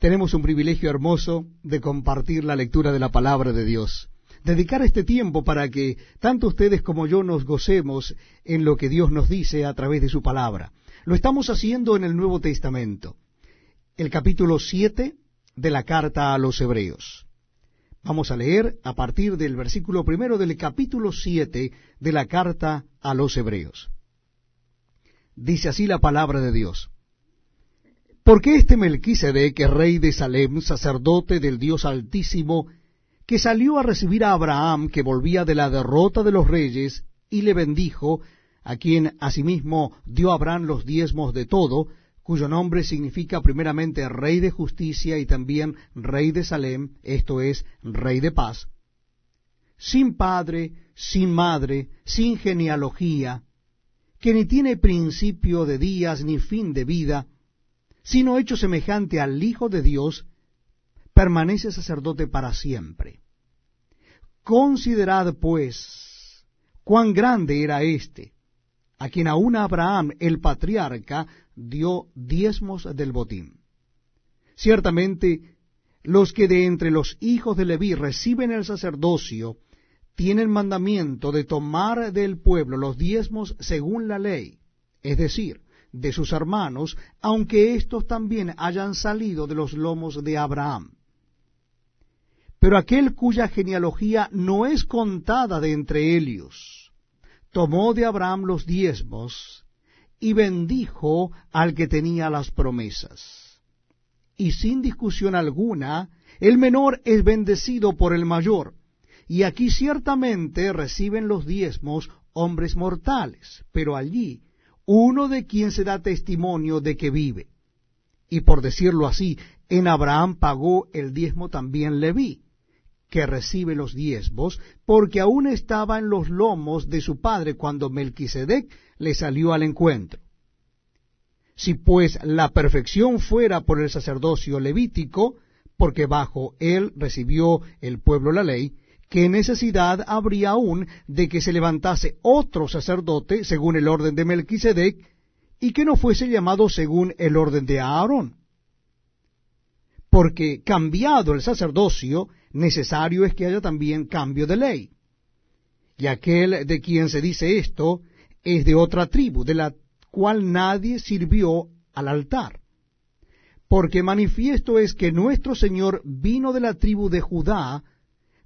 tenemos un privilegio hermoso de compartir la lectura de la palabra de Dios. Dedicar este tiempo para que tanto ustedes como yo nos gocemos en lo que Dios nos dice a través de su palabra. Lo estamos haciendo en el Nuevo Testamento, el capítulo 7 de la carta a los Hebreos. Vamos a leer a partir del versículo primero del capítulo 7 de la carta a los Hebreos. Dice así la palabra de Dios. Porque este Melquisedec rey de Salem, sacerdote del Dios Altísimo, que salió a recibir a Abraham, que volvía de la derrota de los reyes, y le bendijo, a quien asimismo dio Abraham los diezmos de todo, cuyo nombre significa primeramente rey de justicia y también rey de Salem, esto es, rey de paz, sin padre, sin madre, sin genealogía, que ni tiene principio de días ni fin de vida, sino hecho semejante al Hijo de Dios, permanece sacerdote para siempre. Considerad, pues, cuán grande era éste, a quien aún Abraham, el patriarca, dio diezmos del botín. Ciertamente, los que de entre los hijos de Leví reciben el sacerdocio, tienen mandamiento de tomar del pueblo los diezmos según la ley, es decir, de sus hermanos, aunque éstos también hayan salido de los lomos de Abraham. Pero aquel cuya genealogía no es contada de entre ellos, tomó de Abraham los diezmos y bendijo al que tenía las promesas. Y sin discusión alguna, el menor es bendecido por el mayor, y aquí ciertamente reciben los diezmos hombres mortales, pero allí uno de quien se da testimonio de que vive. Y por decirlo así, en Abraham pagó el diezmo también Leví, que recibe los diezmos, porque aún estaba en los lomos de su padre cuando Melquisedec le salió al encuentro. Si pues la perfección fuera por el sacerdocio levítico, porque bajo él recibió el pueblo la ley, ¿qué necesidad habría aún de que se levantase otro sacerdote según el orden de Melquisedec y que no fuese llamado según el orden de Aarón? Porque cambiado el sacerdocio, necesario es que haya también cambio de ley. Y aquel de quien se dice esto es de otra tribu, de la cual nadie sirvió al altar. Porque manifiesto es que nuestro Señor vino de la tribu de Judá,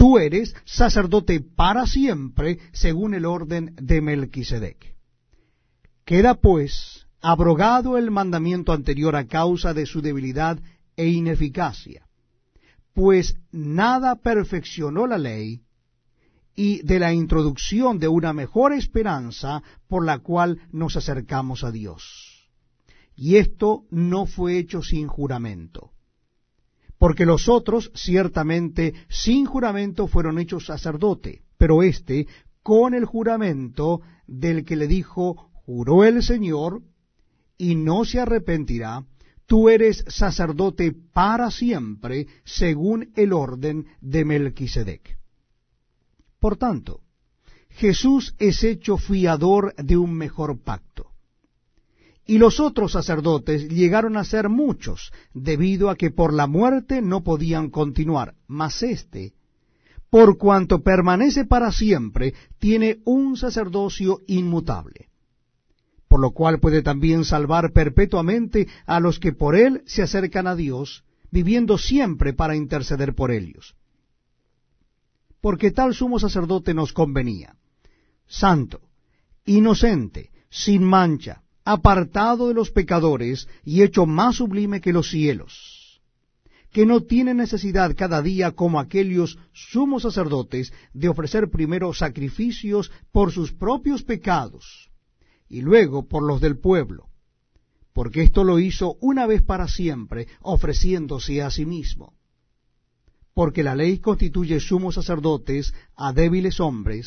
tú eres sacerdote para siempre, según el orden de Melquisedec. Queda pues abrogado el mandamiento anterior a causa de su debilidad e ineficacia, pues nada perfeccionó la ley, y de la introducción de una mejor esperanza por la cual nos acercamos a Dios. Y esto no fue hecho sin juramento porque los otros ciertamente sin juramento fueron hechos sacerdote, pero éste con el juramento del que le dijo, juró el Señor, y no se arrepentirá, tú eres sacerdote para siempre, según el orden de Melquisedec. Por tanto, Jesús es hecho fiador de un mejor pacto y los otros sacerdotes llegaron a ser muchos, debido a que por la muerte no podían continuar. Mas éste, por cuanto permanece para siempre, tiene un sacerdocio inmutable, por lo cual puede también salvar perpetuamente a los que por él se acercan a Dios, viviendo siempre para interceder por ellos. Porque tal sumo sacerdote nos convenía, santo, inocente, sin mancha, apartado de los pecadores y hecho más sublime que los cielos, que no tiene necesidad cada día como aquellos sumos sacerdotes de ofrecer primero sacrificios por sus propios pecados y luego por los del pueblo, porque esto lo hizo una vez para siempre, ofreciéndose a sí mismo. porque la ley constituye sumos sacerdotes a débiles hombres,